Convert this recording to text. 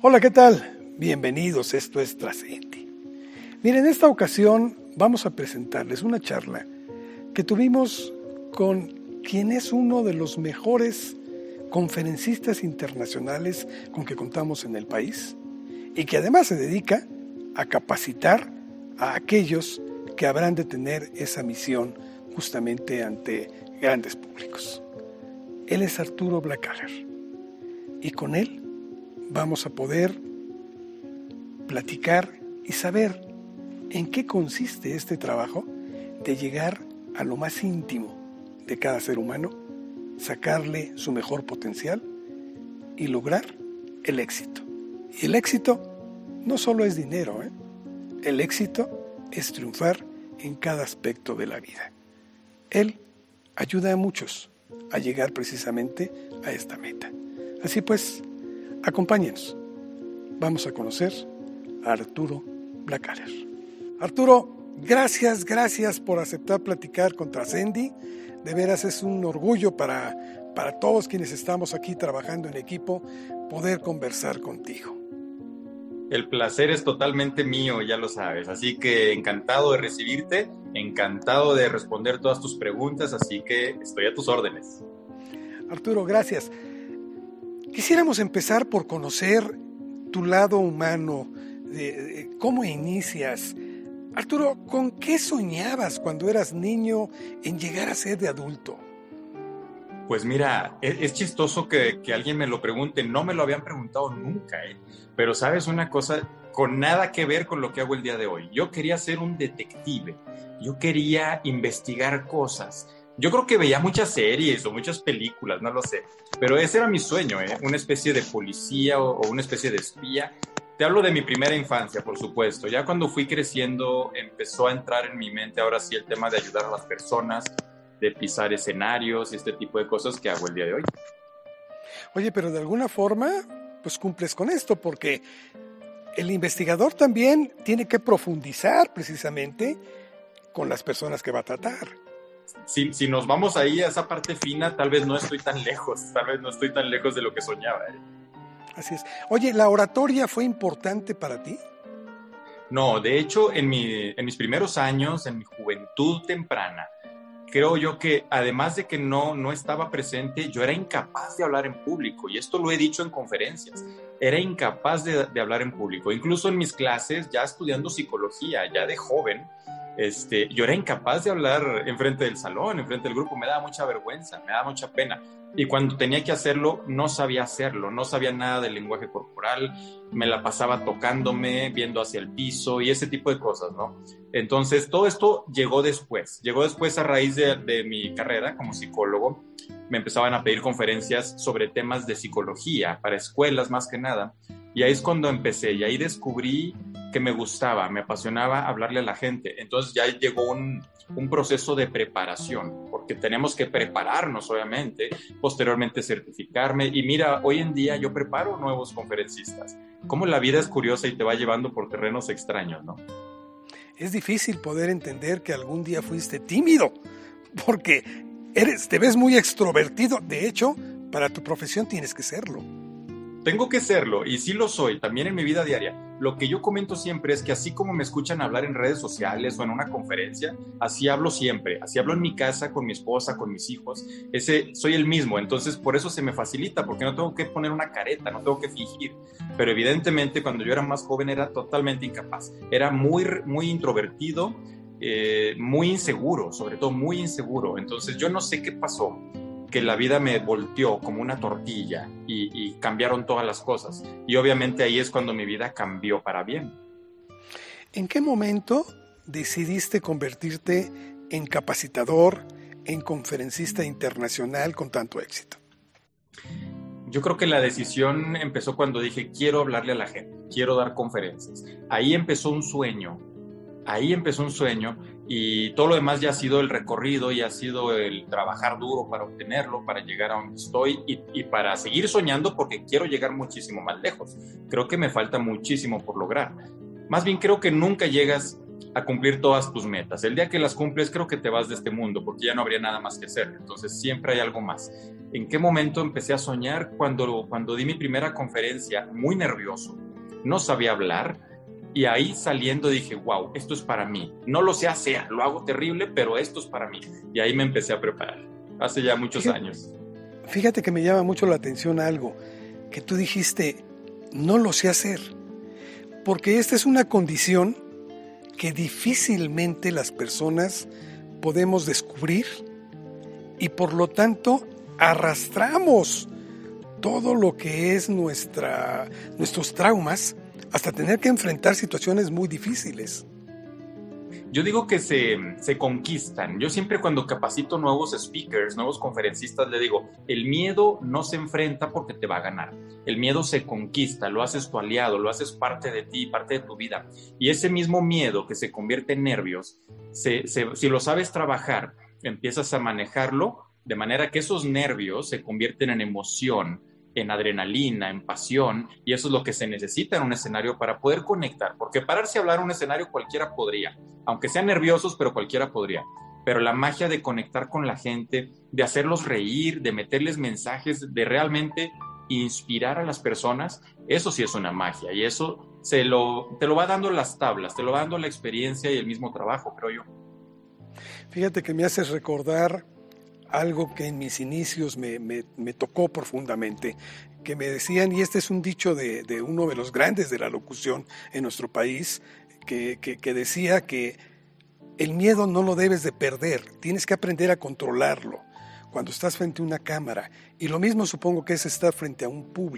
Hola, ¿qué tal? Bienvenidos, esto es Trascendi. Miren, en esta ocasión vamos a presentarles una charla que tuvimos con quien es uno de los mejores conferencistas internacionales con que contamos en el país y que además se dedica a capacitar a aquellos que habrán de tener esa misión justamente ante grandes públicos. Él es Arturo Blackhaller y con él vamos a poder platicar y saber en qué consiste este trabajo de llegar a lo más íntimo de cada ser humano, sacarle su mejor potencial y lograr el éxito. Y el éxito no solo es dinero, ¿eh? el éxito es triunfar en cada aspecto de la vida. Él ayuda a muchos a llegar precisamente a esta meta. Así pues, Acompáñenos. Vamos a conocer a Arturo Blackhaller. Arturo, gracias, gracias por aceptar platicar con Trascendi. De veras es un orgullo para, para todos quienes estamos aquí trabajando en equipo poder conversar contigo. El placer es totalmente mío, ya lo sabes. Así que encantado de recibirte, encantado de responder todas tus preguntas, así que estoy a tus órdenes. Arturo, gracias. Quisiéramos empezar por conocer tu lado humano, cómo inicias. Arturo, ¿con qué soñabas cuando eras niño en llegar a ser de adulto? Pues mira, e, es, chistoso que, alguien me lo pregunte, no me lo habían preguntado nunca, ¿eh? pero sabes una cosa, con nada que ver con lo que hago el día de hoy. Yo quería ser un detective, yo quería investigar cosas, yo creo que veía muchas series o muchas películas, no lo sé, pero ese era mi sueño, ¿eh? una especie de policía o, una especie de espía. Te hablo de mi primera infancia, por supuesto. Ya cuando fui creciendo empezó a entrar en mi mente ahora sí el tema de ayudar a las personas, de pisar escenarios y este tipo de cosas que hago el día de hoy. Oye, pero de alguna forma, pues cumples con esto, porque el investigador también tiene que profundizar precisamente con las personas que va a tratar si, nos vamos ahí a esa parte fina, tal vez no estoy tan lejos, tal vez no estoy tan lejos de lo que soñaba. ¿eh? Así es. Oye, ¿la oratoria fue importante para ti? No, de hecho, en, mi, en mis primeros años, en mi juventud temprana, creo yo que además de que no, no estaba presente, yo era incapaz de hablar en público, y esto lo he dicho en conferencias, era incapaz de, de hablar en público. Incluso en mis clases, ya estudiando psicología, ya de joven, este, yo era incapaz de hablar enfrente del salón, enfrente del grupo, me daba mucha vergüenza, me daba mucha pena. Y cuando tenía que hacerlo, no sabía hacerlo, no sabía nada del lenguaje corporal, me la pasaba tocándome, viendo hacia el piso y ese tipo de cosas, ¿no? Entonces, todo esto llegó después, llegó después a raíz de, de mi carrera como psicólogo. Me empezaban a pedir conferencias sobre temas de psicología para escuelas más que nada. Y ahí es cuando empecé y ahí descubrí que me gustaba, me apasionaba hablarle a la gente. Entonces ya llegó un, un, proceso de preparación, porque tenemos que prepararnos, obviamente, posteriormente certificarme. Y mira, hoy en día yo preparo nuevos conferencistas. Cómo la vida es curiosa y te va llevando por terrenos extraños, ¿no? Es difícil poder entender que algún día fuiste tímido, porque eres, te ves muy extrovertido. De hecho, para tu profesión tienes que serlo. Tengo que serlo, y sí lo soy, también en mi vida diaria. Lo que yo comento siempre es que así como me escuchan hablar en redes sociales o en una conferencia, así hablo siempre, así hablo en mi casa, con mi esposa, con mis hijos, ese soy el mismo, entonces por eso se me facilita, porque no tengo que poner una careta, no tengo que fingir. Pero evidentemente cuando yo era más joven era totalmente incapaz, era muy, muy introvertido, eh, muy inseguro, sobre todo muy inseguro. Entonces yo no sé qué pasó que la vida me volteó como una tortilla y, cambiaron todas las cosas. Y obviamente ahí es cuando mi vida cambió para bien. ¿En qué momento decidiste convertirte en capacitador, en conferencista internacional con tanto éxito? Yo creo que la decisión empezó cuando dije, quiero hablarle a la gente, quiero dar conferencias. Ahí empezó un sueño, ahí empezó un sueño y todo lo demás ya ha sido el recorrido y ha sido el trabajar duro para obtenerlo, para llegar a donde estoy y, para seguir soñando porque quiero llegar muchísimo más lejos. Creo que me falta muchísimo por lograr. Más bien creo que nunca llegas a cumplir todas tus metas. El día que las cumples creo que te vas de este mundo porque ya no habría nada más que hacer. Entonces siempre hay algo más. ¿En qué momento empecé a soñar? Cuando, cuando di mi primera conferencia, muy nervioso, no sabía hablar. Y ahí saliendo dije, wow, esto es para mí. No lo sé hacer, lo hago terrible, pero esto es para mí. Y ahí me empecé a preparar, hace ya muchos años. Fíjate que me llama mucho la atención algo, que tú dijiste, no lo sé hacer, porque esta es una condición que difícilmente las personas podemos descubrir y por lo tanto arrastramos todo lo que es nuestra, nuestros traumas hasta tener que enfrentar situaciones muy difíciles. Yo digo que se, se, conquistan. Yo siempre cuando capacito nuevos speakers, nuevos conferencistas, le digo, el miedo no se enfrenta porque te va a ganar. El miedo se conquista, lo haces tu aliado, lo haces parte de ti, parte de tu vida. Y ese mismo miedo que se convierte en nervios, si lo sabes trabajar, empiezas a manejarlo de manera que esos nervios se convierten en emoción, en adrenalina, en pasión, y eso es lo que se necesita en un escenario para poder conectar, porque pararse a hablar en un escenario cualquiera podría, aunque sean nerviosos, pero cualquiera podría. Pero la magia de conectar con la gente, de hacerlos reír, de meterles mensajes, de realmente inspirar a las personas, eso sí es una magia y eso se lo, te lo va dando las tablas, te lo va dando la experiencia y el mismo trabajo, creo yo. Fíjate que me haces recordar algo que en mis inicios me, tocó profundamente, que me decían, y este es un dicho de, uno de los grandes de la locución en nuestro país, que, que decía que el miedo no lo debes de perder, tienes que aprender a controlarlo cuando estás frente a una cámara. Y lo mismo supongo que es estar frente a un público.